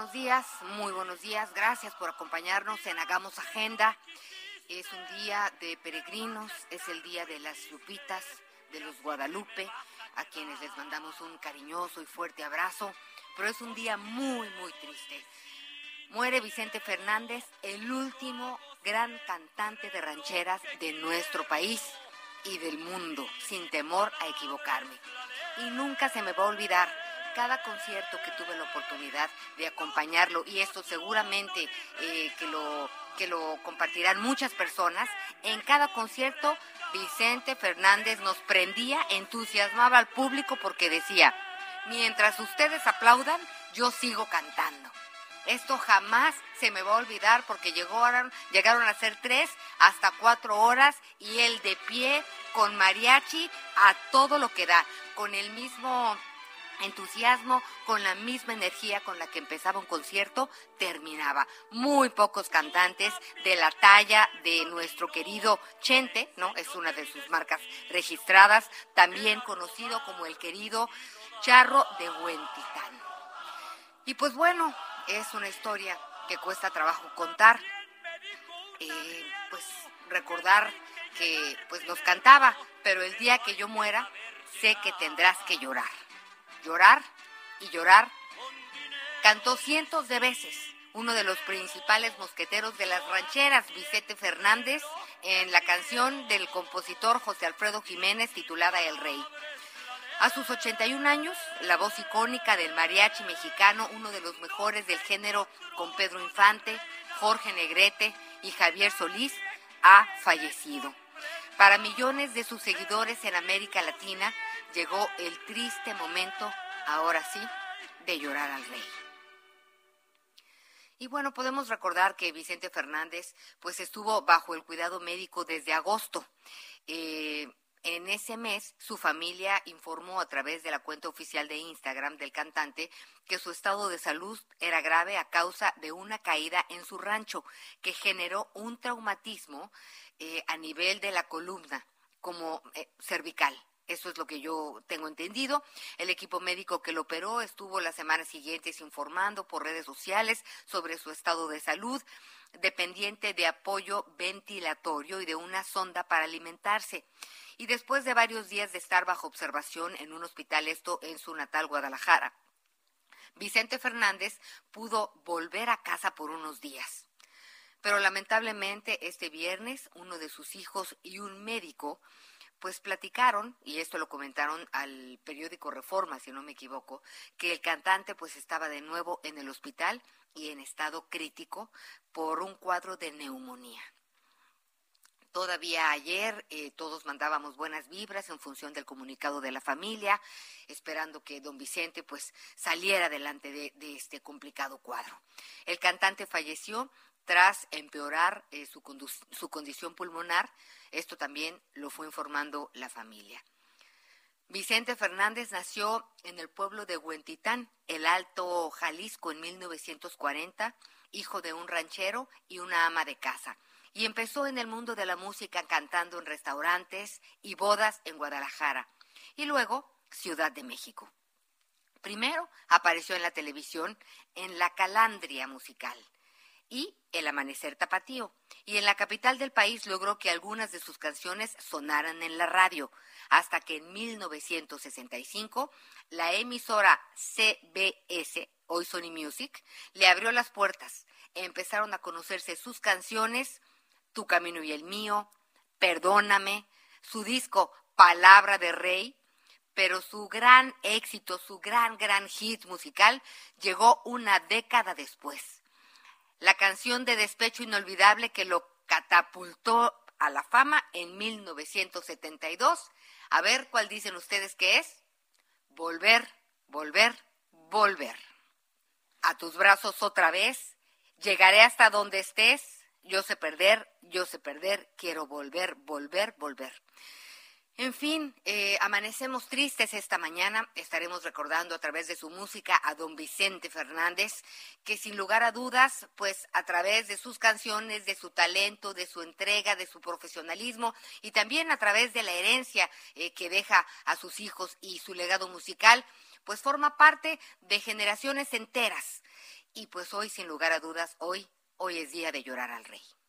Buenos días, muy buenos días. Gracias por acompañarnos en Hagamos Agenda. Es un día de peregrinos, es el día de las Lupitas, de los Guadalupe, a quienes les mandamos un cariñoso y fuerte abrazo. Pero es un día muy, muy triste. Muere Vicente Fernández, el último gran cantante de rancheras de nuestro país y del mundo, sin temor a equivocarme. Y nunca se me va a olvidar cada concierto que tuve la oportunidad de acompañarlo, y esto seguramente eh, que, lo, que lo compartirán muchas personas, en cada concierto Vicente Fernández nos prendía, entusiasmaba al público porque decía, mientras ustedes aplaudan, yo sigo cantando. Esto jamás se me va a olvidar porque llegaron, llegaron a ser tres hasta cuatro horas y él de pie con mariachi a todo lo que da, con el mismo entusiasmo, con la misma energía con la que empezaba un concierto, terminaba. Muy pocos cantantes de la talla de nuestro querido Chente, ¿no? Es una de sus marcas registradas, también conocido como el querido Charro de Huentitán. Y pues bueno, es una historia que cuesta trabajo contar. Eh, pues recordar que pues nos cantaba, pero el día que yo muera, sé que tendrás que llorar. Llorar y llorar. Cantó cientos de veces uno de los principales mosqueteros de las rancheras, Vicente Fernández, en la canción del compositor José Alfredo Jiménez titulada El Rey. A sus 81 años, la voz icónica del mariachi mexicano, uno de los mejores del género con Pedro Infante, Jorge Negrete y Javier Solís, ha fallecido. Para millones de sus seguidores en América Latina, llegó el triste momento, ahora sí, de llorar al rey. Y bueno, podemos recordar que Vicente Fernández pues estuvo bajo el cuidado médico desde agosto. Eh, en ese mes, su familia informó a través de la cuenta oficial de Instagram del cantante que su estado de salud era grave a causa de una caída en su rancho que generó un traumatismo eh, a nivel de la columna, como eh, cervical. Eso es lo que yo tengo entendido. El equipo médico que lo operó estuvo las semanas siguientes informando por redes sociales sobre su estado de salud, dependiente de apoyo ventilatorio y de una sonda para alimentarse y después de varios días de estar bajo observación en un hospital, esto en su natal Guadalajara, Vicente Fernández pudo volver a casa por unos días. Pero lamentablemente este viernes uno de sus hijos y un médico pues platicaron, y esto lo comentaron al periódico Reforma, si no me equivoco, que el cantante pues estaba de nuevo en el hospital y en estado crítico por un cuadro de neumonía. Todavía ayer eh, todos mandábamos buenas vibras en función del comunicado de la familia, esperando que don Vicente pues saliera adelante de, de este complicado cuadro. El cantante falleció tras empeorar eh, su, su condición pulmonar. Esto también lo fue informando la familia. Vicente Fernández nació en el pueblo de Huentitán, el Alto Jalisco, en 1940, hijo de un ranchero y una ama de casa. Y empezó en el mundo de la música cantando en restaurantes y bodas en Guadalajara. Y luego Ciudad de México. Primero apareció en la televisión en La Calandria Musical y El Amanecer Tapatío. Y en la capital del país logró que algunas de sus canciones sonaran en la radio, hasta que en 1965 la emisora CBS, hoy Sony Music, le abrió las puertas. Empezaron a conocerse sus canciones, Tu Camino y el Mío, Perdóname, su disco Palabra de Rey, pero su gran éxito, su gran, gran hit musical llegó una década después. La canción de despecho inolvidable que lo catapultó a la fama en 1972. A ver cuál dicen ustedes que es. Volver, volver, volver. A tus brazos otra vez. Llegaré hasta donde estés. Yo sé perder, yo sé perder. Quiero volver, volver, volver. En fin, eh, amanecemos tristes esta mañana. Estaremos recordando a través de su música a don Vicente Fernández, que sin lugar a dudas, pues a través de sus canciones, de su talento, de su entrega, de su profesionalismo y también a través de la herencia eh, que deja a sus hijos y su legado musical, pues forma parte de generaciones enteras. Y pues hoy, sin lugar a dudas, hoy, hoy es día de llorar al rey.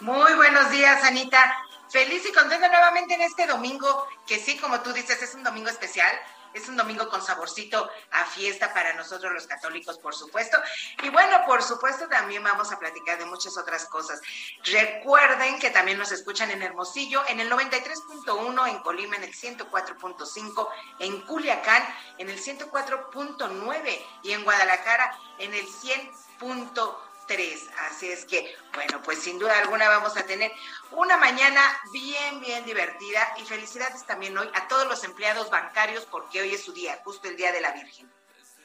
Muy buenos días, Anita. Feliz y contenta nuevamente en este domingo, que sí, como tú dices, es un domingo especial. Es un domingo con saborcito a fiesta para nosotros los católicos, por supuesto. Y bueno, por supuesto, también vamos a platicar de muchas otras cosas. Recuerden que también nos escuchan en Hermosillo, en el 93.1, en Colima, en el 104.5, en Culiacán, en el 104.9 y en Guadalajara, en el 100.3. Así es que, bueno, pues sin duda alguna vamos a tener una mañana bien, bien divertida y felicidades también hoy a todos los empleados bancarios porque hoy es su día, justo el Día de la Virgen.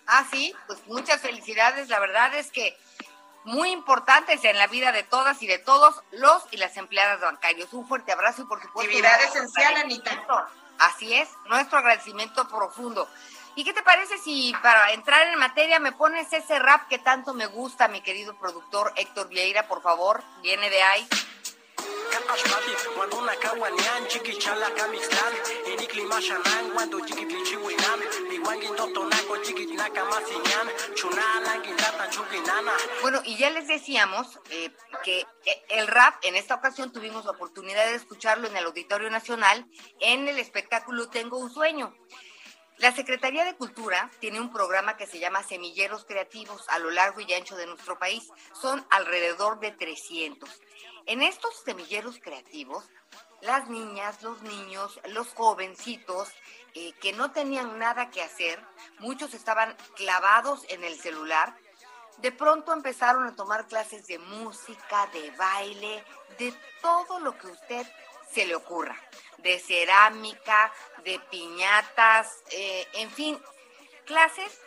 Ah, sí, pues muchas felicidades. La verdad es que muy importantes en la vida de todas y de todos los y las empleadas bancarios. Un fuerte abrazo y por supuesto. Actividad esencial, Anita. Así es, nuestro agradecimiento profundo. ¿Y qué te parece si para entrar en materia me pones ese rap que tanto me gusta, mi querido productor Héctor Vieira, por favor? Viene de ahí. Bueno, y ya les decíamos eh, que eh, el rap, en esta ocasión tuvimos la oportunidad de escucharlo en el Auditorio Nacional en el espectáculo Tengo un Sueño. La Secretaría de Cultura tiene un programa que se llama Semilleros Creativos a lo largo y ancho de nuestro país. Son alrededor de 300. En estos semilleros creativos, las niñas, los niños, los jovencitos eh, que no tenían nada que hacer, muchos estaban clavados en el celular, de pronto empezaron a tomar clases de música, de baile, de todo lo que usted se le ocurra de cerámica, de piñatas, eh, en fin, clases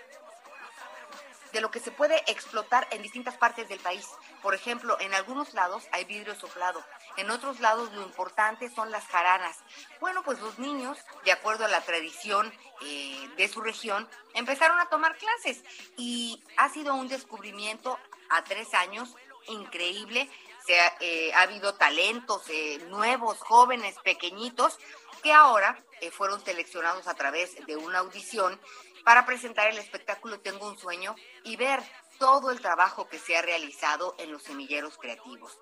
de lo que se puede explotar en distintas partes del país. Por ejemplo, en algunos lados hay vidrio soplado, en otros lados lo importante son las jaranas. Bueno, pues los niños, de acuerdo a la tradición eh, de su región, empezaron a tomar clases y ha sido un descubrimiento a tres años increíble eh, ha, habido talentos eh, nuevos, jóvenes, pequeñitos, que ahora eh, fueron seleccionados a través de una audición para presentar el espectáculo Tengo un sueño y ver todo el trabajo que se ha realizado en los semilleros creativos.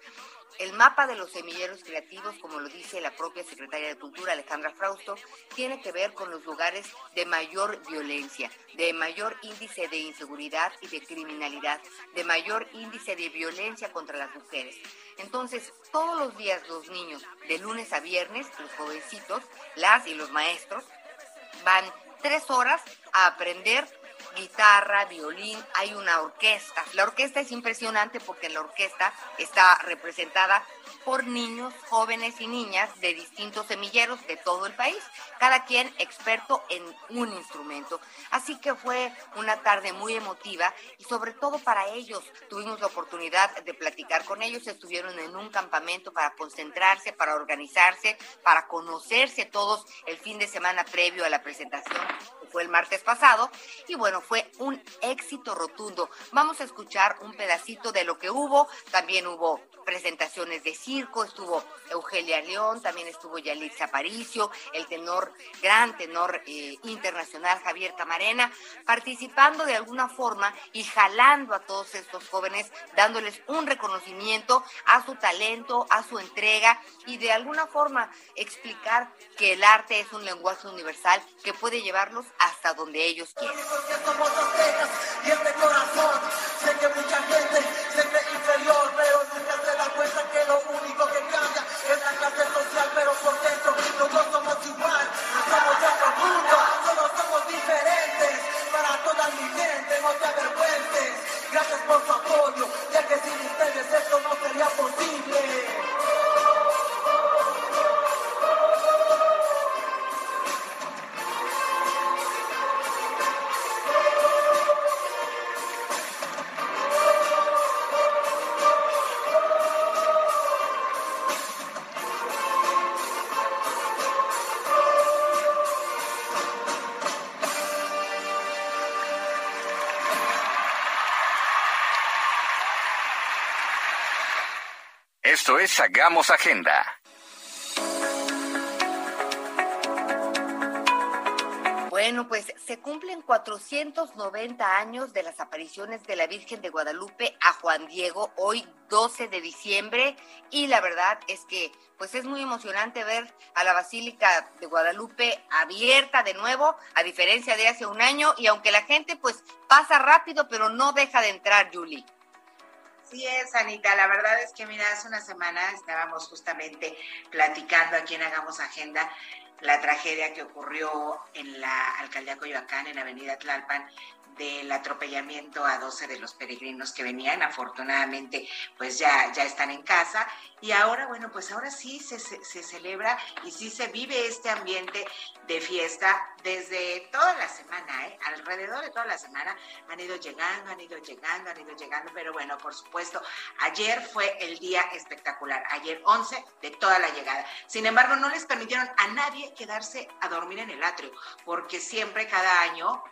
El mapa de los semilleros creativos, como lo dice la propia secretaria de Cultura, Alejandra Frausto, tiene que ver con los lugares de mayor violencia, de mayor índice de inseguridad y de criminalidad, de mayor índice de violencia contra las mujeres. Entonces, todos los días los niños, de lunes a viernes, los jovencitos, las y los maestros, van tres horas a aprender guitarra, violín, hay una orquesta. La orquesta es impresionante porque la orquesta está representada por niños, jóvenes y niñas de distintos semilleros de todo el país, cada quien experto en un instrumento. Así que fue una tarde muy emotiva y sobre todo para ellos tuvimos la oportunidad de platicar con ellos, estuvieron en un campamento para concentrarse, para organizarse, para conocerse todos el fin de semana previo a la presentación fue el martes pasado, y bueno, fue un éxito rotundo. Vamos a escuchar un pedacito de lo que hubo, también hubo presentaciones de circo, estuvo Eugenia León, también estuvo Yalitza Aparicio, el tenor, gran tenor eh, internacional Javier Camarena, participando de alguna forma y jalando a todos estos jóvenes, dándoles un reconocimiento a su talento, a su entrega y de alguna forma explicar que el arte es un lenguaje universal que puede llevarlos hasta donde ellos quieran. Hagamos Agenda. Bueno, pues se cumplen 490 años de las apariciones de la Virgen de Guadalupe a Juan Diego, hoy 12 de diciembre, y la verdad es que pues es muy emocionante ver a la Basílica de Guadalupe abierta de nuevo, a diferencia de hace un año, y aunque la gente pues pasa rápido, pero no deja de entrar, Julie. Sí es, Anita. La verdad es que, mira, hace una semana estábamos justamente platicando aquí en Hagamos Agenda la tragedia que ocurrió en la alcaldía Coyoacán, en Avenida Tlalpan, del atropellamiento a 12 de los peregrinos que venían. Afortunadamente, pues ya, ya están en casa. Y ahora, bueno, pues ahora sí se, se, celebra y sí se vive este ambiente de fiesta desde toda la semana, ¿eh? alrededor de toda la semana han ido llegando, han ido llegando, han ido llegando, pero bueno, por supuesto, ayer fue el día espectacular, ayer 11 de toda la llegada. Sin embargo, no les permitieron a nadie quedarse a dormir en el atrio, porque siempre cada año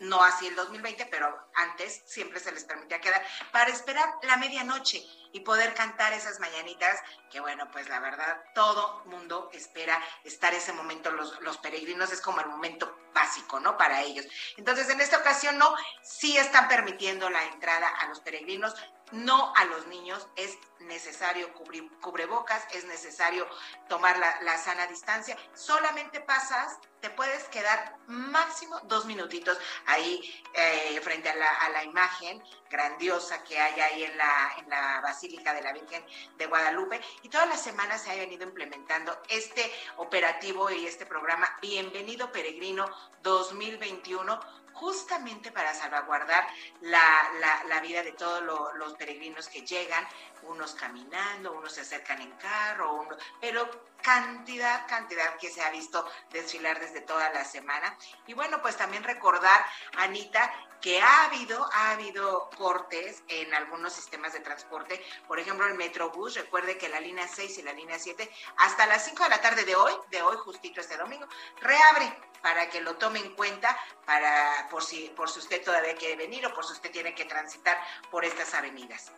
no así el 2020, pero antes siempre se les permitía quedar para esperar la medianoche y poder cantar esas mañanitas, que bueno, pues la verdad, todo mundo espera estar ese momento, los, los peregrinos es como el momento básico, ¿no? Para ellos. Entonces, en esta ocasión no, sí están permitiendo la entrada a los peregrinos, no a los niños, es necesario cubrir, cubrebocas, es necesario tomar la, sana distancia, solamente pasas, te puedes quedar máximo dos minutitos ahí eh, frente a la, a la, imagen grandiosa que hay ahí en la, en la Basílica de la Virgen de Guadalupe. Y todas las semanas se ha venido implementando este operativo y este programa Bienvenido Peregrino 2021 justamente para salvaguardar la, vida de todos los peregrinos que llegan, unos caminando, unos se acercan en carro, pero cantidad, cantidad que se ha visto desfilar desde toda la semana. Y bueno, pues también recordar, Anita, que ha habido, ha habido cortes en algunos sistemas de transporte, por ejemplo el Metrobús, recuerde que la línea 6 y la línea 7 hasta las 5 de la tarde de hoy, de hoy justito este domingo, reabre para que lo tome en cuenta para por si por si usted todavía quiere venir o por si usted tiene que transitar por estas avenidas.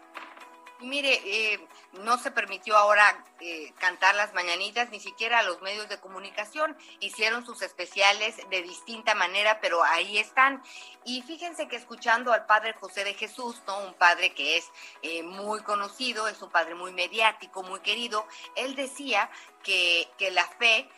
Mire, eh, no se permitió ahora eh, cantar las mañanitas, ni siquiera a los medios de comunicación. Hicieron sus especiales de distinta manera, pero ahí están. Y fíjense que escuchando al padre José de Jesús, ¿no? un padre que es eh, muy conocido, es un padre muy mediático, muy querido, él decía que, que la fe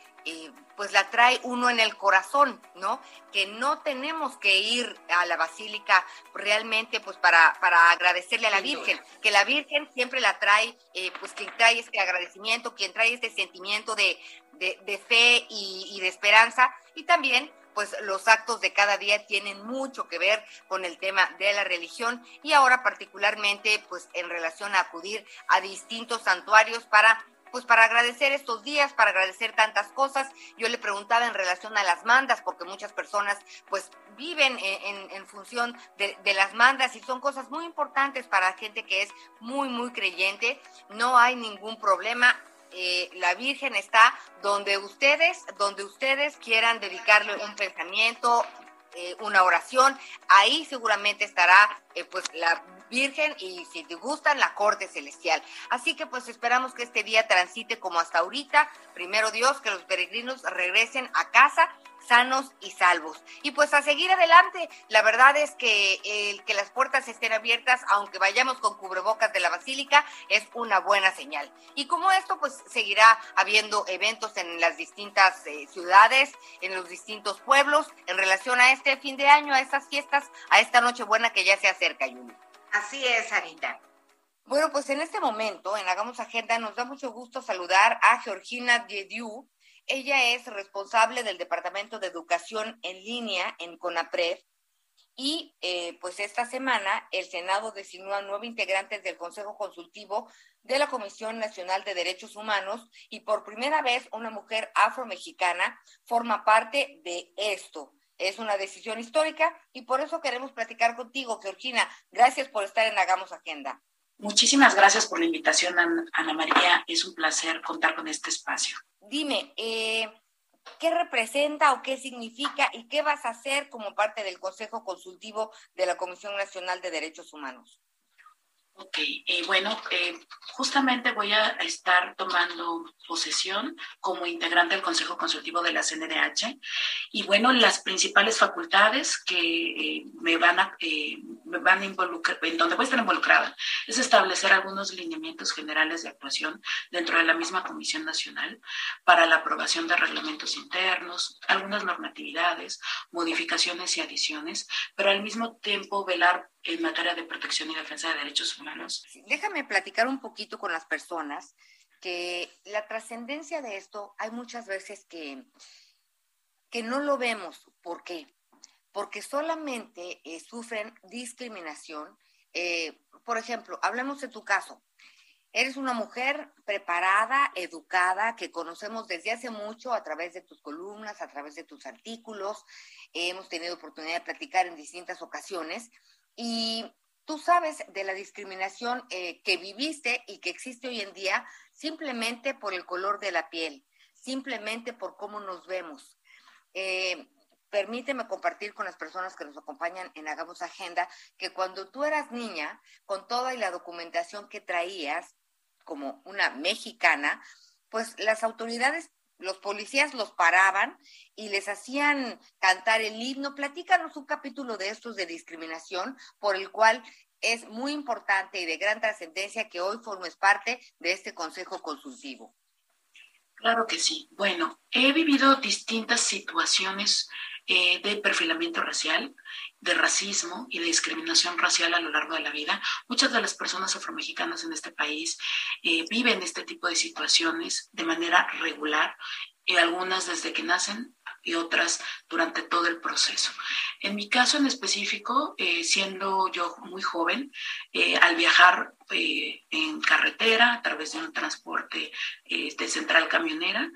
pues la trae uno en el corazón, ¿no? Que no tenemos que ir a la basílica realmente pues para, para agradecerle a la Virgen, que la Virgen siempre la trae, eh, pues quien trae este agradecimiento, quien trae este sentimiento de, de, fe y, y de esperanza, y también pues los actos de cada día tienen mucho que ver con el tema de la religión y ahora particularmente pues en relación a acudir a distintos santuarios para pues para agradecer estos días, para agradecer tantas cosas. Yo le preguntaba en relación a las mandas, porque muchas personas pues viven en, función de, las mandas y son cosas muy importantes para gente que es muy, muy creyente. No hay ningún problema. Eh, la Virgen está donde ustedes, donde ustedes quieran dedicarle un pensamiento, eh, una oración, ahí seguramente estará eh, pues la Virgen y si te gustan la corte celestial. Así que pues esperamos que este día transite como hasta ahorita. Primero Dios, que los peregrinos regresen a casa sanos y salvos. Y pues a seguir adelante, la verdad es que el que las puertas estén abiertas, aunque vayamos con cubrebocas de la basílica, es una buena señal. Y como esto, pues seguirá habiendo eventos en las distintas eh, ciudades, en los distintos pueblos, en relación a este fin de año, a estas fiestas, a esta Nochebuena que ya se acerca, Yuli. Así es, Anita. Bueno, pues en este momento, en Hagamos Agenda, nos da mucho gusto saludar a Georgina Diediu, ella es responsable del Departamento de Educación en línea en CONAPRED y eh, pues esta semana el Senado designó a nueve integrantes del Consejo Consultivo de la Comisión Nacional de Derechos Humanos y por primera vez una mujer afromexicana forma parte de esto. Es una decisión histórica y por eso queremos platicar contigo, Georgina. Gracias por estar en Hagamos Agenda. Muchísimas gracias por la invitación, Ana María. Es un placer contar con este espacio. Dime, eh, ¿qué representa o qué significa y qué vas a hacer como parte del Consejo Consultivo de la Comisión Nacional de Derechos Humanos? Ok, eh, bueno, eh, justamente voy a estar tomando posesión como integrante del Consejo Consultivo de la CNDH y bueno, las principales facultades que eh, me van a, me van a involucrar, en donde voy a estar involucrada, es establecer algunos lineamientos generales de actuación dentro de la misma Comisión Nacional para la aprobación de reglamentos internos, algunas normatividades, modificaciones y adiciones, pero al mismo tiempo velar en materia de protección y defensa de derechos humanos. Déjame platicar un poquito con las personas que la trascendencia de esto hay muchas veces que, que no lo vemos. ¿Por qué? Porque solamente eh, sufren discriminación. Eh, por ejemplo, hablemos de tu caso. Eres una mujer preparada, educada, que conocemos desde hace mucho a través de tus columnas, a través de tus artículos. hemos tenido oportunidad de platicar en distintas ocasiones y tú sabes de la discriminación eh, que viviste y que existe hoy en día simplemente por el color de la piel, simplemente por cómo nos vemos. Eh, permíteme compartir con las personas que nos acompañan en Hagamos Agenda que cuando tú eras niña, con toda la documentación que traías como una mexicana, pues las autoridades los policías los paraban y les hacían cantar el himno. Platícanos un capítulo de estos de discriminación por el cual es muy importante y de gran trascendencia que hoy formes parte de este Consejo Consultivo. Claro que sí. Bueno, he vivido distintas situaciones eh, de perfilamiento racial, de racismo y de discriminación racial a lo largo de la vida. Muchas de las personas afromexicanas en este país eh, viven este tipo de situaciones de manera regular y algunas desde que nacen y otras durante todo el proceso. En mi caso en específico, eh, siendo yo muy joven, eh, al viajar eh, en carretera a través de un transporte de central camionera,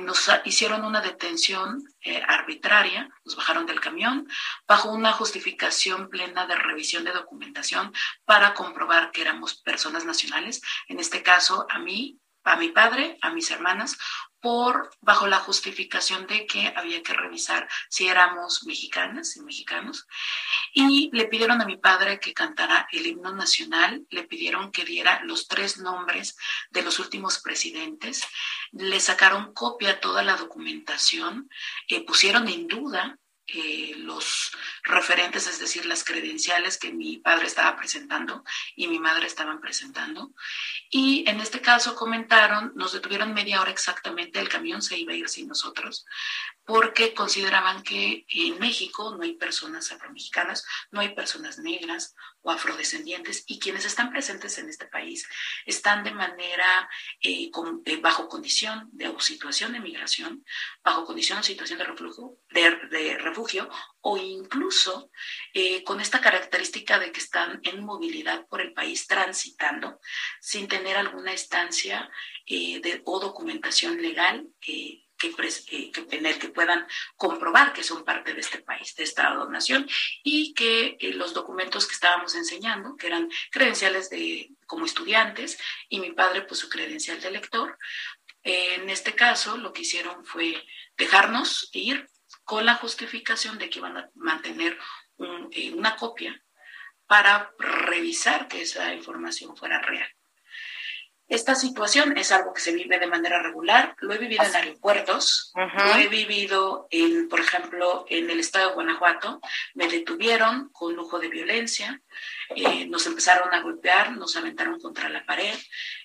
nos hicieron una detención arbitraria, nos bajaron del camión bajo una justificación plena de revisión de documentación para comprobar que éramos personas nacionales, en este caso a mí a mi padre, a mis hermanas, por bajo la justificación de que había que revisar si éramos mexicanas y mexicanos. Y le pidieron a mi padre que cantara el himno nacional, le pidieron que diera los tres nombres de los últimos presidentes, le sacaron copia toda la documentación, eh, pusieron en duda eh, los referentes, es decir, las credenciales que mi padre estaba presentando y mi madre estaban presentando. Y en este caso comentaron, nos detuvieron media hora exactamente, el camión se iba a ir sin nosotros, porque consideraban que en México no hay personas afromexicanas, no hay personas negras o afrodescendientes y quienes están presentes en este país están de manera eh, bajo condición de situación de migración, bajo condición o situación de refugio, de, refugio o incluso eh, con esta característica de que están en movilidad por el país transitando sin tener alguna estancia eh, de, o documentación legal que, que, tener, que puedan comprobar que son parte de este país, de esta donación, y que eh, los documentos que estábamos enseñando, que eran credenciales de, como estudiantes, y mi padre, pues su credencial de lector, en este caso lo que hicieron fue dejarnos ir con la justificación de que iban a mantener eh, una copia para revisar que esa información fuera real. Esta situación es algo que se vive de manera regular. Lo he vivido en aeropuertos, lo he vivido, en, por ejemplo, en el estado de Guanajuato. Me detuvieron con lujo de violencia, eh, nos empezaron a golpear, nos aventaron contra la pared,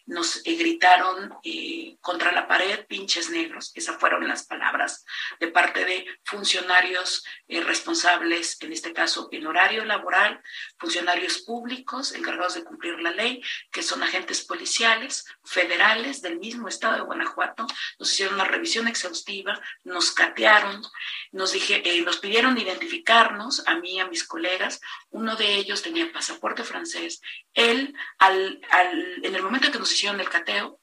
nos eh, gritaron eh, contra la pared pinches negros. Esas fueron las palabras de parte de funcionarios responsables, en este caso en horario laboral, funcionarios públicos encargados de cumplir la ley, que son agentes policiales federales del mismo estado de Guanajuato. Nos hicieron una revisión exhaustiva, nos catearon, nos, dije, nos pidieron identificarnos, a mí a mis colegas. Uno de ellos tenía pasaporte francés, él, al, al, en el momento que nos hicieron el cateo,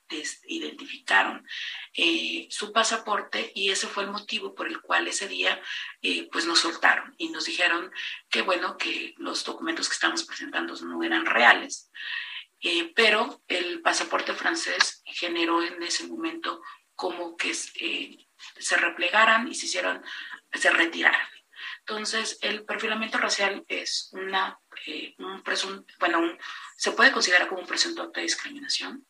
identificaron eh, su pasaporte y ese fue el motivo por el cual ese día eh, pues nos soltaron y nos dijeron que bueno, que los documentos que estamos presentando no eran reales. Eh, pero el pasaporte francés generó en ese momento como que se replegaran y se hicieron, se retiraran. Entonces, el perfilamiento racial es una, eh, un presunto, bueno, se puede considerar como un presunto acto de discriminación,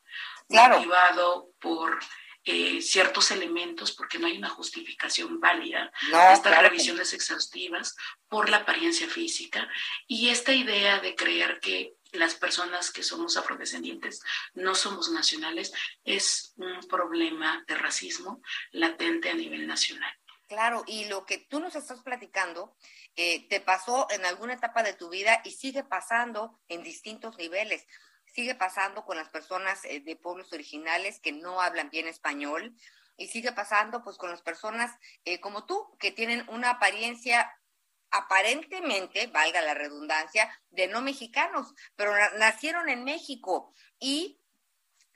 claro. motivado por eh, ciertos elementos, porque no hay una justificación válida de estas revisiones exhaustivas por la apariencia física y esta idea de creer que las personas que somos afrodescendientes no somos nacionales es un problema de racismo latente a nivel nacional. Claro, y lo que tú nos estás platicando eh, te pasó en alguna etapa de tu vida y sigue pasando en distintos niveles. Sigue pasando con las personas eh, de pueblos originales que no hablan bien español y sigue pasando pues con las personas eh, como tú que tienen una apariencia aparentemente, valga la redundancia, de no mexicanos, pero nacieron en México y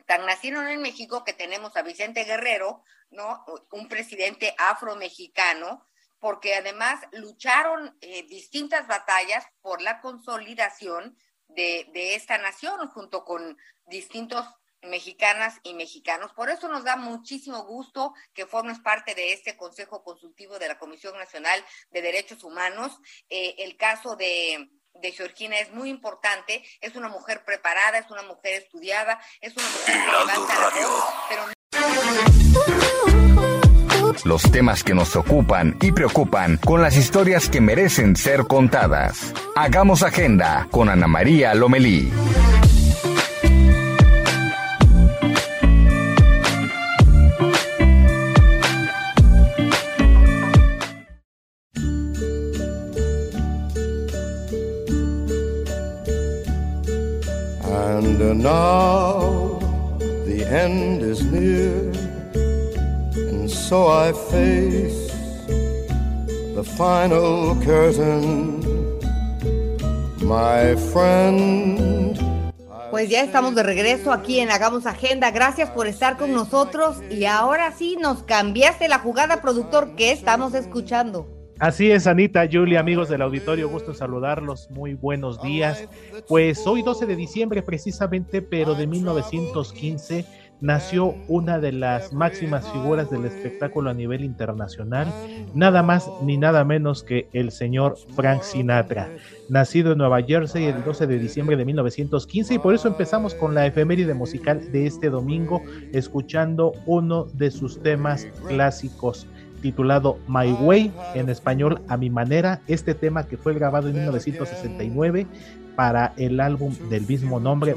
tan nacieron en México que tenemos a Vicente Guerrero, ¿no? Un presidente afromexicano, porque además lucharon eh, distintas batallas por la consolidación de, de esta nación junto con distintos mexicanas y mexicanos. Por eso nos da muchísimo gusto que formes parte de este Consejo Consultivo de la Comisión Nacional de Derechos Humanos. Eh, el caso de, de Georgina es muy importante. Es una mujer preparada, es una mujer estudiada, es una mujer que pero los temas que nos ocupan y preocupan con las historias que merecen ser contadas. Hagamos agenda con Ana María Lomelí. Face the final curtain, my friend. Pues ya estamos de regreso aquí en Hagamos Agenda. Gracias por estar con nosotros. Y ahora sí nos cambiaste la jugada, productor, que estamos escuchando. Así es, Anita, Julia, amigos del auditorio, gusto en saludarlos, muy buenos días. Pues hoy 12 de diciembre precisamente, pero de 1915, nació una de las máximas figuras del espectáculo a nivel internacional, nada más ni nada menos que el señor Frank Sinatra, nacido en Nueva Jersey el 12 de diciembre de 1915 y por eso empezamos con la efeméride musical de este domingo, escuchando uno de sus temas clásicos titulado My Way, en español A mi manera, este tema que fue grabado en 1969 para el álbum del mismo nombre.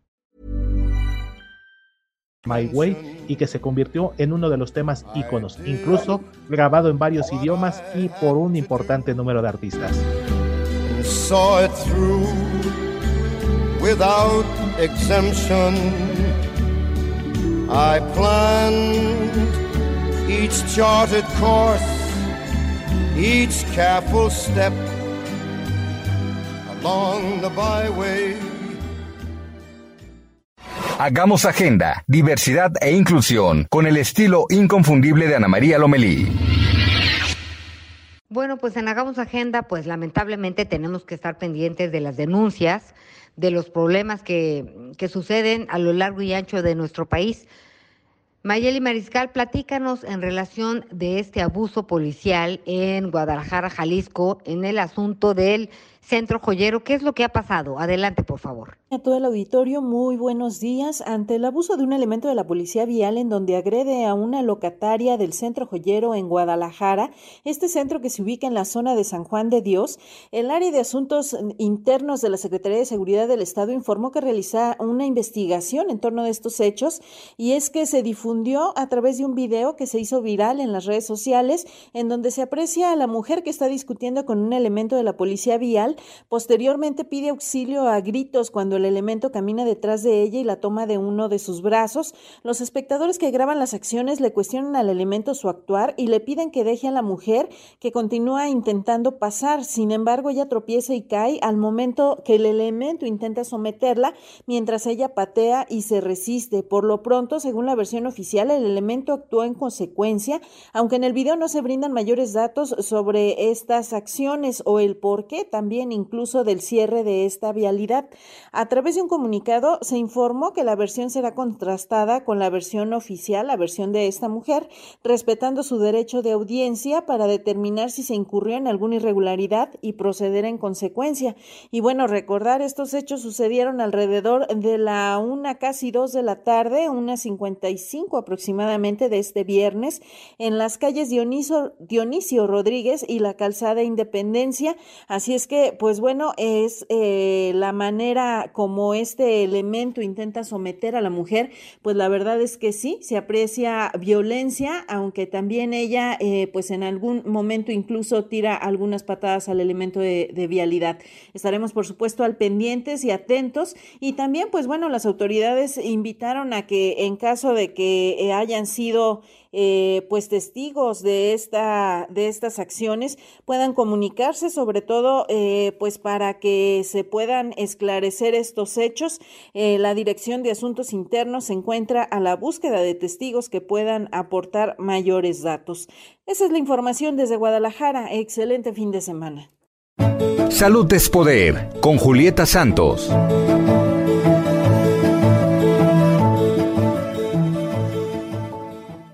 My Way y que se convirtió en uno de los temas íconos, incluso grabado en varios idiomas y por un importante número de artistas. Saw it through without exemption. I planned each charted course, each careful step along the byway. Hagamos agenda, diversidad e inclusión con el estilo inconfundible de Ana María Lomelí. Bueno, pues en Hagamos Agenda, pues lamentablemente tenemos que estar pendientes de las denuncias, de los problemas que, que suceden a lo largo y ancho de nuestro país. Mayeli Mariscal, platícanos en relación de este abuso policial en Guadalajara, Jalisco, en el asunto del Centro Joyero. ¿Qué es lo que ha pasado? Adelante, por favor. A todo el auditorio, muy buenos días. Ante el abuso de un elemento de la policía vial en donde agrede a una locataria del Centro Joyero en Guadalajara, este centro que se ubica en la zona de San Juan de Dios, el área de asuntos internos de la Secretaría de Seguridad del Estado informó que realiza una investigación en torno de estos hechos y es que se difundió a través de un video que se hizo viral en las redes sociales en donde se aprecia a la mujer que está discutiendo con un elemento de la policía vial Posteriormente pide auxilio a gritos cuando el elemento camina detrás de ella y la toma de uno de sus brazos. Los espectadores que graban las acciones le cuestionan al elemento su actuar y le piden que deje a la mujer que continúa intentando pasar. Sin embargo, ella tropieza y cae al momento que el elemento intenta someterla mientras ella patea y se resiste. Por lo pronto, según la versión oficial, el elemento actuó en consecuencia, aunque en el video no se brindan mayores datos sobre estas acciones o el por qué también incluso del cierre de esta vialidad. A través de un comunicado se informó que la versión será contrastada con la versión oficial, la versión de esta mujer, respetando su derecho de audiencia para determinar si se incurrió en alguna irregularidad y proceder en consecuencia. Y bueno, recordar estos hechos sucedieron alrededor de la una casi dos de la tarde, una cincuenta y cinco aproximadamente de este viernes, en las calles Dionisio, Dionisio Rodríguez y la calzada Independencia. Así es que pues bueno, es eh, la manera como este elemento intenta someter a la mujer, pues la verdad es que sí, se aprecia violencia, aunque también ella, eh, pues en algún momento incluso tira algunas patadas al elemento de, de vialidad. Estaremos, por supuesto, al pendientes y atentos. Y también, pues bueno, las autoridades invitaron a que en caso de que eh, hayan sido eh, pues testigos de esta de estas acciones puedan comunicarse sobre todo eh, pues para que se puedan esclarecer estos hechos. Eh, la dirección de asuntos internos se encuentra a la búsqueda de testigos que puedan aportar mayores datos. Esa es la información desde Guadalajara. Excelente fin de semana. Salud es poder con Julieta Santos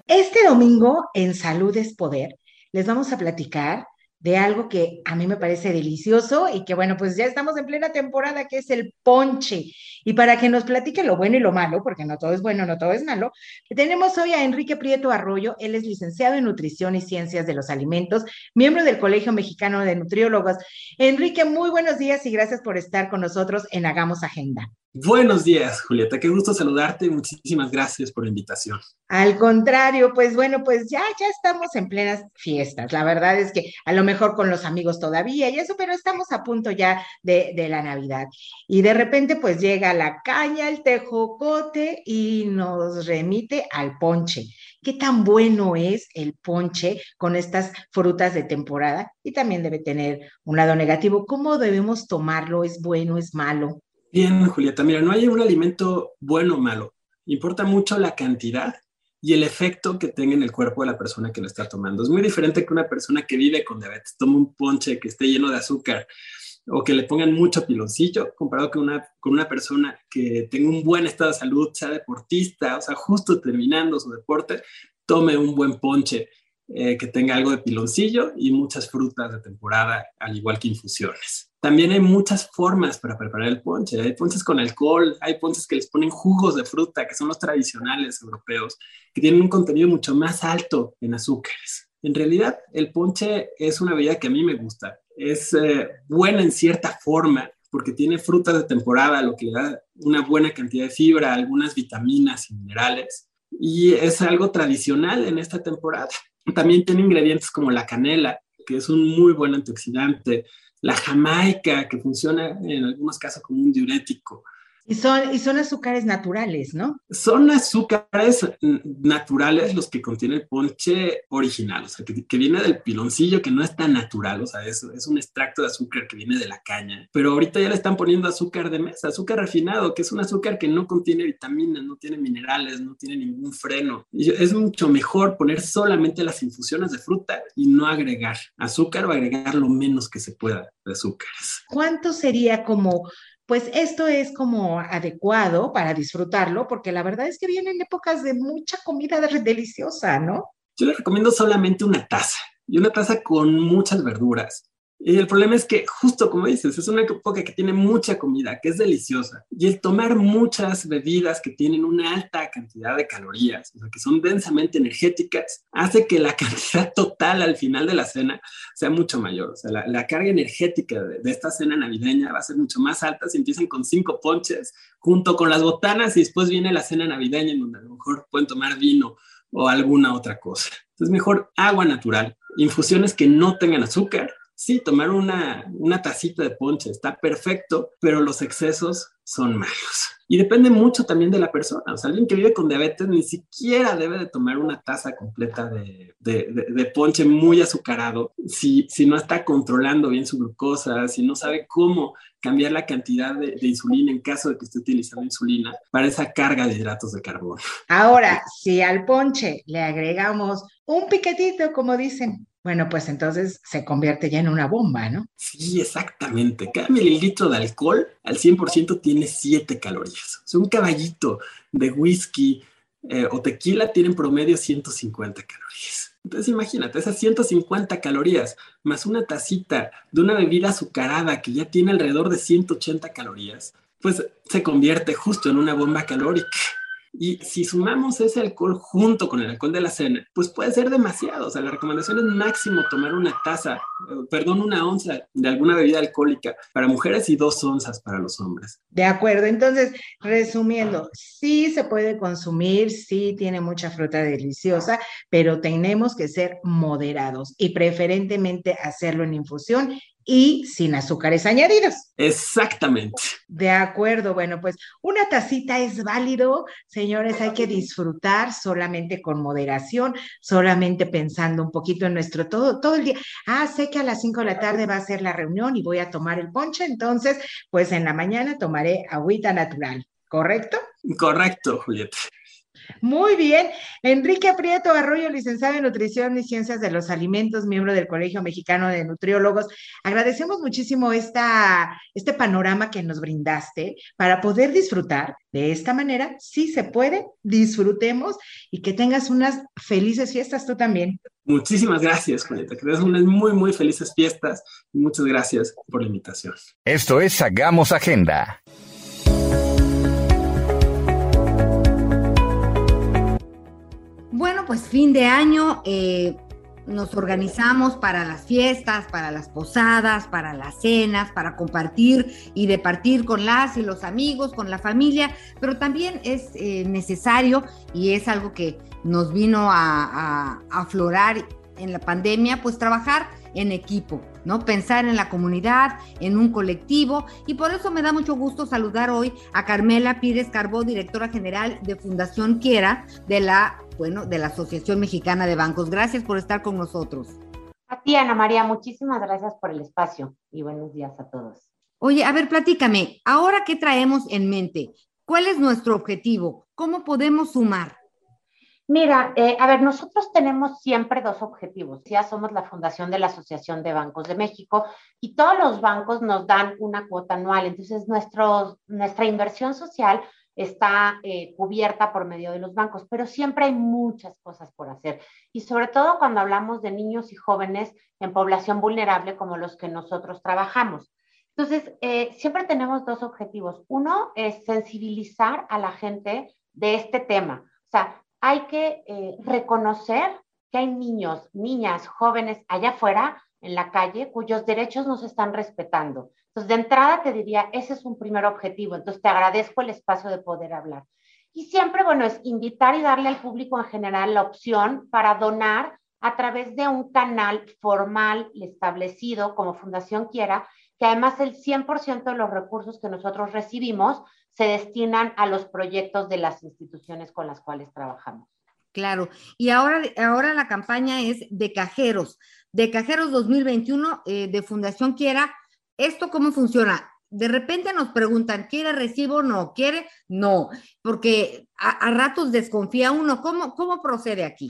Este domingo en Salud es Poder les vamos a platicar de algo que a mí me parece delicioso y que bueno, pues ya estamos en plena temporada, que es el ponche. Y para que nos platique lo bueno y lo malo, porque no todo es bueno, no todo es malo, tenemos hoy a Enrique Prieto Arroyo, él es licenciado en Nutrición y Ciencias de los Alimentos, miembro del Colegio Mexicano de Nutriólogos. Enrique, muy buenos días y gracias por estar con nosotros en Hagamos Agenda. Buenos días, Julieta. Qué gusto saludarte y muchísimas gracias por la invitación. Al contrario, pues bueno, pues ya, ya estamos en plenas fiestas. La verdad es que a lo mejor con los amigos todavía y eso, pero estamos a punto ya de, de la Navidad. Y de repente pues llega la caña, el tejocote y nos remite al ponche. ¿Qué tan bueno es el ponche con estas frutas de temporada? Y también debe tener un lado negativo. ¿Cómo debemos tomarlo? ¿Es bueno? ¿Es malo? Bien, Julieta, mira, no hay un alimento bueno o malo. Importa mucho la cantidad y el efecto que tenga en el cuerpo de la persona que lo está tomando. Es muy diferente que una persona que vive con diabetes toma un ponche que esté lleno de azúcar o que le pongan mucho piloncillo, comparado con una, con una persona que tenga un buen estado de salud, sea deportista, o sea, justo terminando su deporte, tome un buen ponche eh, que tenga algo de piloncillo y muchas frutas de temporada, al igual que infusiones. También hay muchas formas para preparar el ponche. Hay ponches con alcohol, hay ponches que les ponen jugos de fruta, que son los tradicionales europeos, que tienen un contenido mucho más alto en azúcares. En realidad, el ponche es una bebida que a mí me gusta. Es eh, buena en cierta forma porque tiene frutas de temporada, lo que le da una buena cantidad de fibra, algunas vitaminas y minerales. Y es algo tradicional en esta temporada. También tiene ingredientes como la canela, que es un muy buen antioxidante, la jamaica, que funciona en algunos casos como un diurético, y son, y son azúcares naturales, ¿no? Son azúcares naturales los que contiene el ponche original, o sea, que, viene del piloncillo, que no es tan natural, o sea, es, es un extracto de azúcar que viene de la caña. Pero ahorita ya le están poniendo azúcar de mesa, azúcar refinado, que es un azúcar que no contiene vitaminas, no tiene minerales, no tiene ningún freno. Y es mucho mejor poner solamente las infusiones de fruta y no agregar azúcar o agregar lo menos que se pueda de azúcares. ¿Cuánto sería como pues esto es como adecuado para disfrutarlo, porque la verdad es que vienen épocas de mucha comida deliciosa, ¿no? Yo le recomiendo solamente una taza y una taza con muchas verduras. Y el problema es que, justo como dices, es una época que tiene mucha comida, que es deliciosa. Y el tomar muchas bebidas que tienen una alta cantidad de calorías, o sea, que son densamente energéticas, hace que la cantidad total al final de la cena sea mucho mayor. O sea, la, carga energética de, de, esta cena navideña va a ser mucho más alta si empiezan con cinco ponches junto con las botanas y después viene la cena navideña en donde a lo mejor pueden tomar vino o alguna otra cosa. Entonces, mejor agua natural, infusiones que no tengan azúcar sí, tomar una, una tacita de ponche está perfecto, pero los excesos son malos. Y depende mucho también de la persona. O sea, alguien que vive con diabetes ni siquiera debe de tomar una taza completa de, de, ponche muy azucarado si, si no está controlando bien su glucosa, si no sabe cómo cambiar la cantidad de, de, insulina en caso de que esté utilizando insulina para esa carga de hidratos de carbono. Ahora, si al ponche le agregamos un piquetito, como dicen, bueno, pues entonces se convierte ya en una bomba, ¿no? Sí, exactamente. Cada mililitro de alcohol al 100% tiene 7 calorías. O sea, un caballito de whisky eh, o tequila tiene en promedio 150 calorías. Entonces imagínate, esas 150 calorías más una tacita de una bebida azucarada que ya tiene alrededor de 180 calorías, pues se convierte justo en una bomba calórica. Y si sumamos ese alcohol junto con el alcohol de la cena, pues puede ser demasiado. O sea, la recomendación es máximo tomar una taza, eh, perdón, una onza de alguna bebida alcohólica para mujeres y dos onzas para los hombres. De acuerdo. Entonces, resumiendo, sí se puede consumir, sí tiene mucha fruta deliciosa, pero tenemos que ser moderados y preferentemente hacerlo en infusión y sin azúcares añadidos. Exactamente. De acuerdo, bueno, pues una tacita es válido, señores, hay que disfrutar solamente con moderación, solamente pensando un poquito en nuestro todo, todo el día. Ah, sé que a las 5 de la tarde va a ser la reunión y voy a tomar el ponche, entonces, pues en la mañana tomaré agüita natural, ¿correcto? Correcto, Julieta. Muy bien. Enrique Prieto Arroyo, licenciado en Nutrición y Ciencias de los Alimentos, miembro del Colegio Mexicano de Nutriólogos. Agradecemos muchísimo esta, este panorama que nos brindaste para poder disfrutar de esta manera. Sí se puede, disfrutemos y que tengas unas felices fiestas tú también. Muchísimas gracias, Julieta. Que tengas unas muy, muy felices fiestas muchas gracias por la invitación. Esto es Hagamos Agenda. Pues fin de año, eh, nos organizamos para las fiestas, para las posadas, para las cenas, para compartir y departir con las y los amigos, con la familia, pero también es eh, necesario y es algo que nos vino a, aflorar en la pandemia, pues trabajar en equipo, ¿no? Pensar en la comunidad, en un colectivo. Y por eso me da mucho gusto saludar hoy a Carmela Pírez Carbó, directora general de Fundación Quiera, de la, bueno, de la Asociación Mexicana de Bancos. Gracias por estar con nosotros. A ti, Ana María, muchísimas gracias por el espacio y buenos días a todos. Oye, a ver, platícame, ahora qué traemos en mente, ¿cuál es nuestro objetivo? ¿Cómo podemos sumar? Mira, eh, a ver, nosotros tenemos siempre dos objetivos. Ya somos la fundación de la Asociación de Bancos de México y todos los bancos nos dan una cuota anual. Entonces, nuestro, nuestra inversión social está eh, cubierta por medio de los bancos, pero siempre hay muchas cosas por hacer. Y sobre todo cuando hablamos de niños y jóvenes en población vulnerable como los que nosotros trabajamos. Entonces, eh, siempre tenemos dos objetivos. Uno es sensibilizar a la gente de este tema. O sea, hay que eh, reconocer que hay niños, niñas, jóvenes allá afuera en la calle cuyos derechos no se están respetando. Entonces, de entrada te diría, ese es un primer objetivo. Entonces, te agradezco el espacio de poder hablar. Y siempre, bueno, es invitar y darle al público en general la opción para donar a través de un canal formal establecido como Fundación Quiera, que además el 100% de los recursos que nosotros recibimos se destinan a los proyectos de las instituciones con las cuales trabajamos. Claro, y ahora, ahora la campaña es de cajeros, de cajeros 2021 eh, de Fundación Quiera. ¿Esto cómo funciona? De repente nos preguntan, ¿quiere recibo? No, ¿quiere? No, porque a, ratos desconfía uno. ¿Cómo, ¿Cómo procede aquí?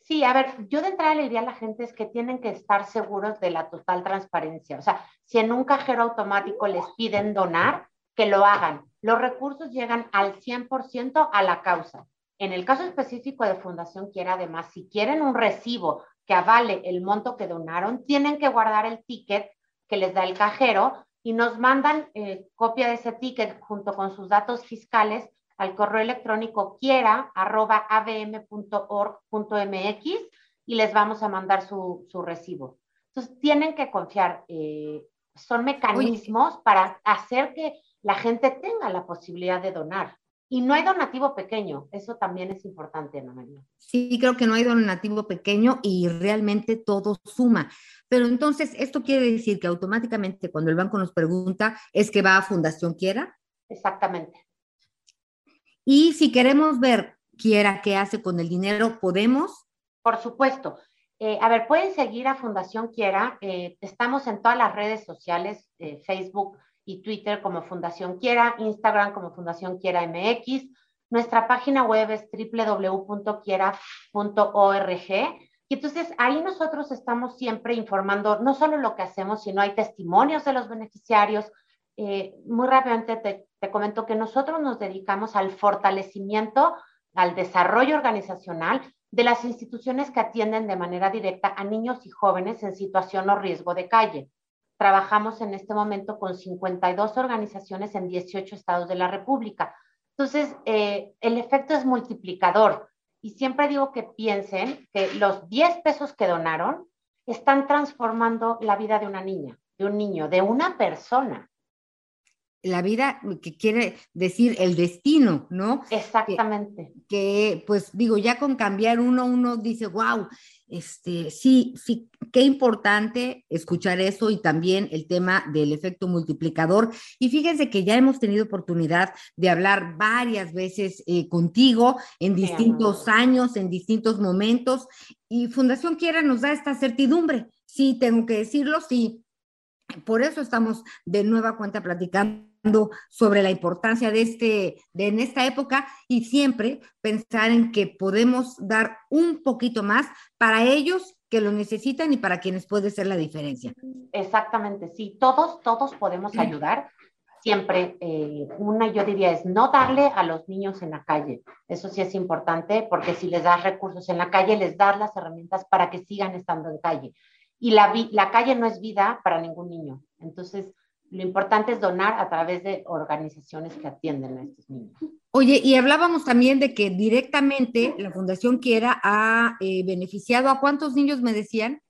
Sí, a ver, yo de entrada le diría a la gente es que tienen que estar seguros de la total transparencia. O sea, si en un cajero automático les piden donar, que lo hagan. Los recursos llegan al 100% a la causa. En el caso específico de Fundación Quiera, además, si quieren un recibo que avale el monto que donaron, tienen que guardar el ticket que les da el cajero y nos mandan eh, copia de ese ticket junto con sus datos fiscales al correo electrónico quiera.abm.org.mx y les vamos a mandar su, recibo. Entonces, tienen que confiar. Eh, son mecanismos para hacer que la gente tenga la posibilidad de donar. Y no hay donativo pequeño, eso también es importante, Ana María. Sí, creo que no hay donativo pequeño y realmente todo suma. Pero entonces, ¿esto quiere decir que automáticamente cuando el banco nos pregunta es que va a Fundación Quiera? Exactamente. Y si queremos ver Quiera qué hace con el dinero, ¿podemos? Por supuesto. Eh, a ver, pueden seguir a Fundación Quiera. Eh, estamos en todas las redes sociales, eh, Facebook, y Twitter como Fundación Quiera, Instagram como Fundación Quiera MX. Nuestra página web es www.quiera.org. Y entonces ahí nosotros estamos siempre informando no solo lo que hacemos, sino hay testimonios de los beneficiarios. Eh, muy rápidamente te, te comento que nosotros nos dedicamos al fortalecimiento, al desarrollo organizacional de las instituciones que atienden de manera directa a niños y jóvenes en situación o riesgo de calle. Trabajamos en este momento con 52 organizaciones en 18 estados de la República. Entonces, eh, el efecto es multiplicador. Y siempre digo que piensen que los 10 pesos que donaron están transformando la vida de una niña, de un niño, de una persona. La vida que quiere decir el destino, ¿no? Exactamente. Que, que pues digo, ya con cambiar uno, uno dice, wow, este, sí, sí, qué importante escuchar eso y también el tema del efecto multiplicador. Y fíjense que ya hemos tenido oportunidad de hablar varias veces eh, contigo en distintos años, en distintos momentos, y Fundación Quiera nos da esta certidumbre. Sí, tengo que decirlo, sí. Por eso estamos de nueva cuenta platicando sobre la importancia de este, de en esta época y siempre pensar en que podemos dar un poquito más para ellos que lo necesitan y para quienes puede ser la diferencia. Exactamente, sí, todos, todos podemos ayudar. Siempre, eh, una yo diría es no darle a los niños en la calle. Eso sí es importante porque si les das recursos en la calle, les das las herramientas para que sigan estando en calle. Y la, la calle no es vida para ningún niño. Entonces, lo importante es donar a través de organizaciones que atienden a estos niños. Oye, y hablábamos también de que directamente la Fundación Quiera ha eh, beneficiado a cuántos niños me decían.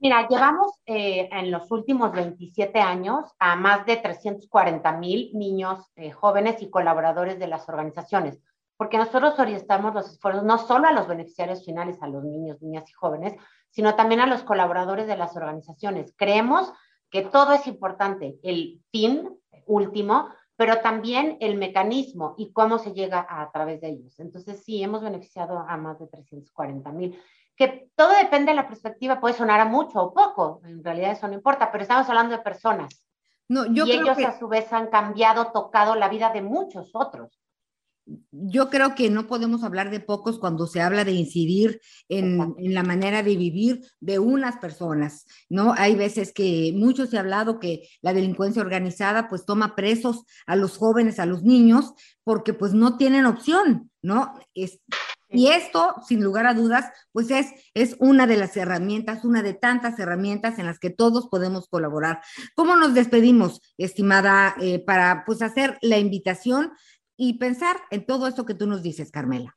Mira, llevamos eh, en los últimos 27 años a más de 340 mil niños, eh, jóvenes y colaboradores de las organizaciones, porque nosotros orientamos los esfuerzos no solo a los beneficiarios finales, a los niños, niñas y jóvenes, sino también a los colaboradores de las organizaciones. Creemos que todo es importante, el fin último, pero también el mecanismo y cómo se llega a, través de ellos. Entonces, sí, hemos beneficiado a más de 340 mil. Que todo depende de la perspectiva, puede sonar a mucho o poco, en realidad eso no importa, pero estamos hablando de personas. No, yo y ellos a su vez han cambiado, tocado la vida de muchos otros. Yo creo que no podemos hablar de pocos cuando se habla de incidir en, en, la manera de vivir de unas personas, ¿no? Hay veces que mucho se ha hablado que la delincuencia organizada pues toma presos a los jóvenes, a los niños, porque pues no tienen opción, ¿no? Es, y esto, sin lugar a dudas, pues es, es una de las herramientas, una de tantas herramientas en las que todos podemos colaborar. ¿Cómo nos despedimos, estimada, eh, para pues hacer la invitación y pensar en todo esto que tú nos dices, Carmela?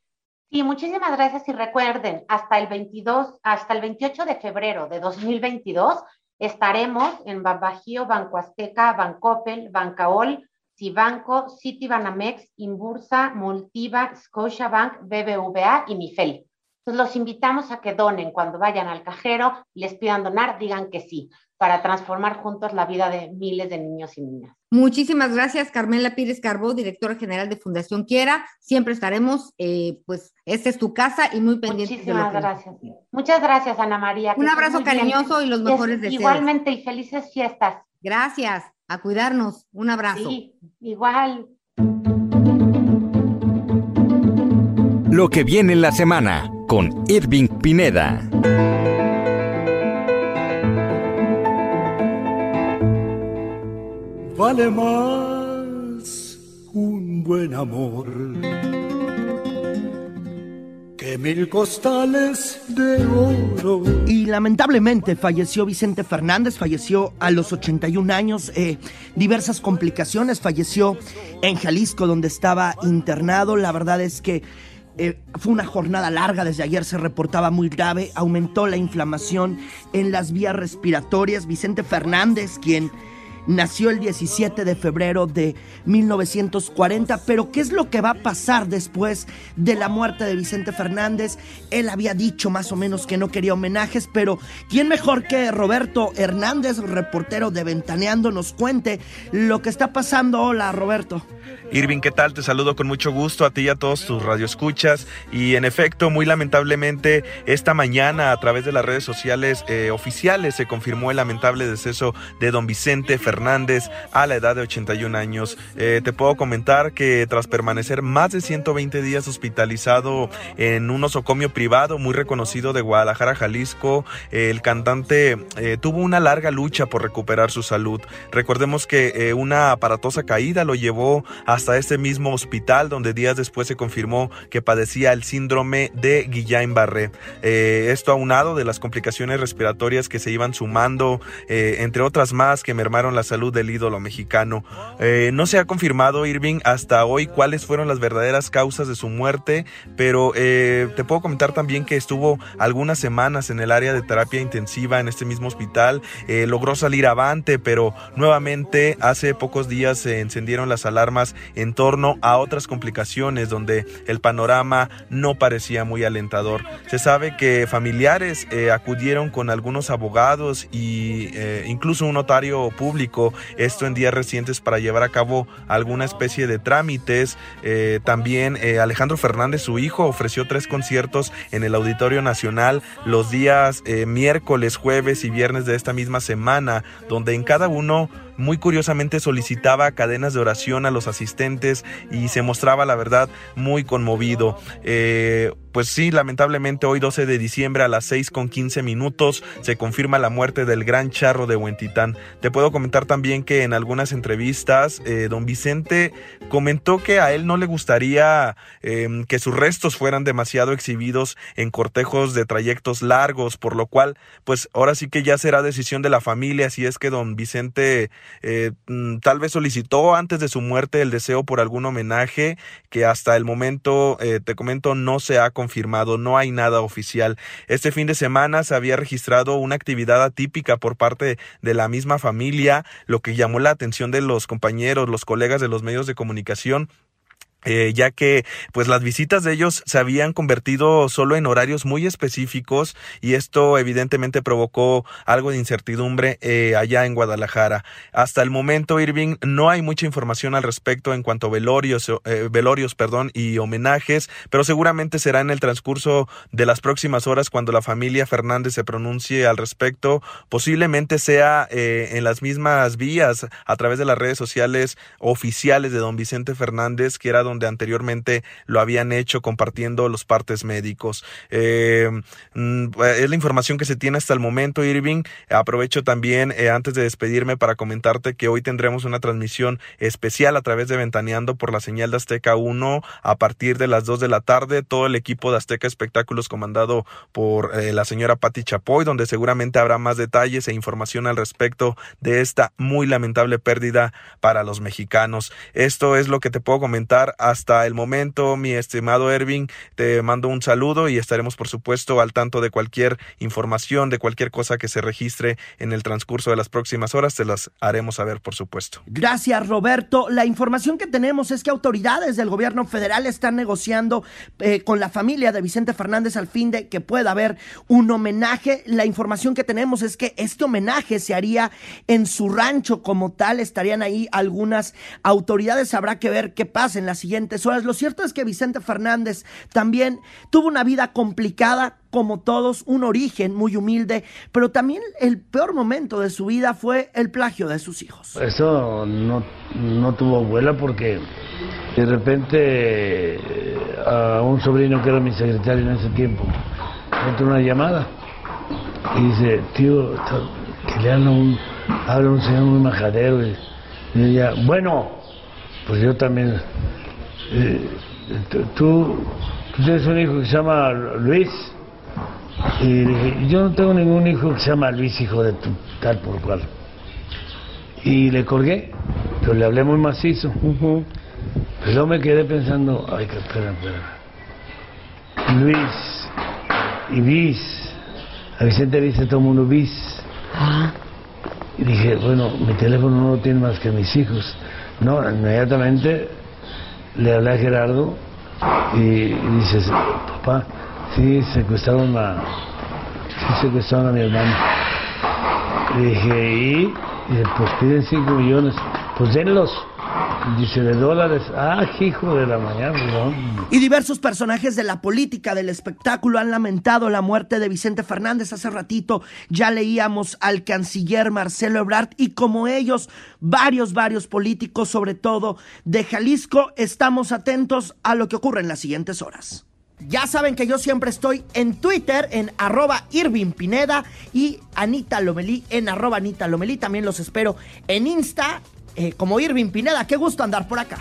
Sí, muchísimas gracias y recuerden, hasta el 22, hasta el 28 de febrero de 2022 estaremos en Babajío, Banco Azteca, Bancopel, Bancaol, Cibanco, Citibanamex, Inbursa, Multiva, Scotiabank, BBVA y Mifel. Entonces los invitamos a que donen cuando vayan al cajero, les pidan donar, digan que sí, para transformar juntos la vida de miles de niños y niñas. Muchísimas gracias, Carmela Pires Carbó, directora general de Fundación Quiera. Siempre estaremos, eh, pues, esta es tu casa y muy pendiente. Muchísimas gracias. Muchas gracias, Ana María. Un abrazo cariñoso y los mejores deseos. Igualmente y felices fiestas. Gracias a cuidarnos. Un abrazo. Sí, igual. Lo que viene en la semana con Irving Pineda. Vale más un buen amor mil costales de oro. Y lamentablemente falleció Vicente Fernández, falleció a los 81 años, eh, diversas complicaciones, falleció en Jalisco donde estaba internado. La verdad es que eh, fue una jornada larga, desde ayer se reportaba muy grave, aumentó la inflamación en las vías respiratorias. Vicente Fernández, quien nació el 17 de febrero de 1940, pero ¿qué es lo que va a pasar después de la muerte de Vicente Fernández? Él había dicho más o menos que no quería homenajes, pero ¿quién mejor que Roberto Hernández, reportero de Ventaneando, nos cuente lo que está pasando? Hola, Roberto. Irving, ¿qué tal? Te saludo con mucho gusto a ti y a todos tus radioescuchas. Y en efecto, muy lamentablemente, esta mañana a través de las redes sociales eh, oficiales se confirmó el lamentable deceso de don Vicente Fernández a la edad de 81 años. Eh, te puedo comentar que tras permanecer más de 120 días hospitalizado en un osocomio privado muy reconocido de Guadalajara, Jalisco, el cantante eh, tuvo una larga lucha por recuperar su salud. Recordemos que una aparatosa caída lo llevó hasta este mismo hospital donde días después se confirmó que padecía el síndrome de Guillain-Barré. Eh, esto aunado de las complicaciones respiratorias que se iban sumando, eh, entre otras más que mermaron la salud del ídolo mexicano. Eh, no se ha confirmado, Irving, hasta hoy cuáles fueron las verdaderas causas de su muerte, pero te puedo comentar también que estuvo algunas semanas en el área de terapia intensiva en este mismo hospital, logró salir avante, pero nuevamente hace pocos días se encendieron las alarmas en torno a otras complicaciones donde el panorama no parecía muy alentador. Se sabe que familiares eh, acudieron con algunos abogados y eh, incluso un notario público, esto en días recientes para llevar a cabo alguna especie de trámites. Eh, también Alejandro Fernández, su hijo, ofreció tres conciertos en el Auditorio Nacional los días miércoles, jueves y viernes de esta misma semana, donde en cada uno muy curiosamente solicitaba cadenas de oración a los asistentes y se mostraba la verdad muy conmovido. Eh, pues sí, lamentablemente hoy 12 de diciembre a las 6 con 15 minutos se confirma la muerte del gran charro de Huentitán. Te puedo comentar también que en algunas entrevistas eh, don Vicente comentó que a él no le gustaría em, que sus restos fueran demasiado exhibidos en cortejos de trayectos largos, por lo cual pues ahora sí que ya será decisión de la familia si es que don Vicente eh, mm, tal vez solicitó antes de su muerte el deseo por algún homenaje que hasta el momento, eh, te comento, no se ha confirmado, no hay nada oficial. Este fin de semana se había registrado una actividad atípica por parte de la misma familia, lo que llamó la atención de los compañeros, los colegas de los medios de comunicación eh, ya que pues las visitas de ellos se habían convertido solo en horarios muy específicos y esto evidentemente provocó algo de incertidumbre eh, allá en Guadalajara. Hasta el momento, Irving, no hay mucha información al respecto en cuanto a velorios, eh, velorios perdón, y homenajes, pero seguramente será en el transcurso de las próximas horas cuando la familia Fernández se pronuncie al respecto. Posiblemente sea en las mismas vías a través de las redes sociales oficiales de don Vicente Fernández, que era don donde anteriormente lo habían hecho compartiendo los partes médicos. Eh, mm, es la información que se tiene hasta el momento, Irving. Aprovecho también eh, antes de despedirme para comentarte que hoy tendremos una transmisión especial a través de Ventaneando por la señal de Azteca 1 a partir de las 2 de la tarde. Todo el equipo de Azteca Espectáculos comandado por eh, la señora Patti Chapoy, donde seguramente habrá más detalles e información al respecto de esta muy lamentable pérdida para los mexicanos. Esto es lo que te puedo comentar hasta el momento, mi estimado Erving. Te mando un saludo y estaremos, por supuesto, al tanto de cualquier información, de cualquier cosa que se registre en el transcurso de las próximas horas. Te las haremos saber, por supuesto. Gracias, Roberto. La información que tenemos es que autoridades del gobierno federal están negociando eh, con la familia de Vicente Fernández al fin de que pueda haber un homenaje. La información que tenemos es que este homenaje se haría en su rancho como tal. Estarían ahí algunas autoridades. Habrá que ver qué pasa en las Lo cierto es que Vicente Fernández también tuvo una vida complicada como todos, un origen muy humilde, pero también el peor momento de su vida fue el plagio de sus hijos. Eso no, no tuvo abuela porque de repente a un sobrino que era mi secretario en ese tiempo, entró una llamada y dice, tío, que le habla un, habla un señor muy majadero. Y, ella, bueno, pues yo también, eh, tú, tú tienes un hijo que se llama Luis. Y dije, yo no tengo ningún hijo que se llama Luis, hijo de tu tal por cual. Y le colgué, pero le hablé muy macizo. Pero yo me quedé pensando, ay, que espera, espera. Luis y Bis. A Vicente dice todo el mundo Bis. Y dije, bueno, mi teléfono no lo tiene más que mis hijos. No, inmediatamente le hablé a Gerardo y, y dices, papá, sí, secuestraron a, sí, secuestraron a mi hermano. Y dije, ¿y? Y dice, pues piden 5 millones, pues denlos. Dice de dólares, ah, hijo de la mañana. Y diversos personajes de la política, del espectáculo, han lamentado la muerte de Vicente Fernández. Hace ratito ya leíamos al canciller Marcelo Ebrard y como ellos, varios, varios políticos, sobre todo de Jalisco, estamos atentos a lo que ocurre en las siguientes horas. Ya saben que yo siempre estoy en Twitter en arroba Irving Pineda y Anita Lomelí en arroba Anita Lomelí. También los espero en Insta eh, como Irving Pineda. Qué gusto andar por acá.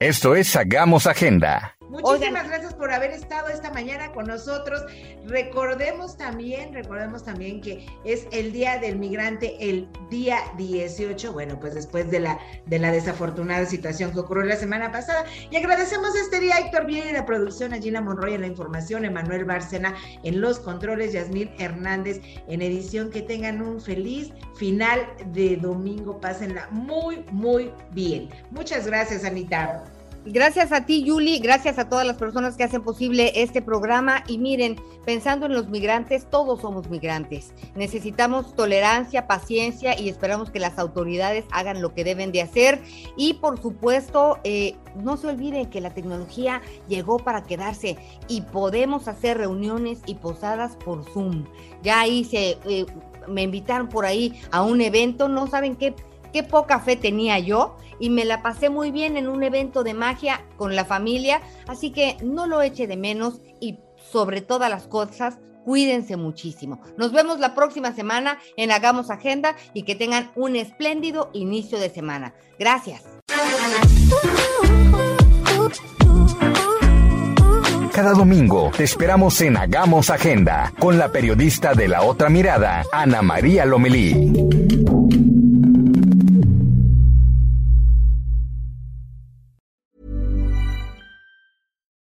Esto es Hagamos Agenda. Muchísimas gracias por haber estado esta mañana con nosotros. Recordemos también, recordemos también que es el Día del Migrante, el día 18, bueno, pues después de la, de la desafortunada situación que ocurrió la semana pasada. Y agradecemos este día a Héctor Bien en la producción, a Gina Monroy en la información, Emanuel Bárcena en los controles, Yasmín Hernández en edición. Que tengan un feliz final de domingo. Pásenla muy, muy bien. Muchas gracias, Anita. Gracias a ti, Yuli, gracias a todas las personas que hacen posible este programa. Y miren, pensando en los migrantes, todos somos migrantes. Necesitamos tolerancia, paciencia y esperamos que las autoridades hagan lo que deben de hacer. Y por supuesto, eh, no se olviden que la tecnología llegó para quedarse y podemos hacer reuniones y posadas por Zoom. Ya hice, eh, me invitaron por ahí a un evento, no saben qué qué poca fe tenía yo y me la pasé muy bien en un evento de magia con la familia, así que no lo eche de menos y sobre todas las cosas, cuídense muchísimo. Nos vemos la próxima semana en Hagamos Agenda y que tengan un espléndido inicio de semana. Gracias. Cada domingo te esperamos en Hagamos Agenda con la periodista de la otra mirada, Ana María Lomelí.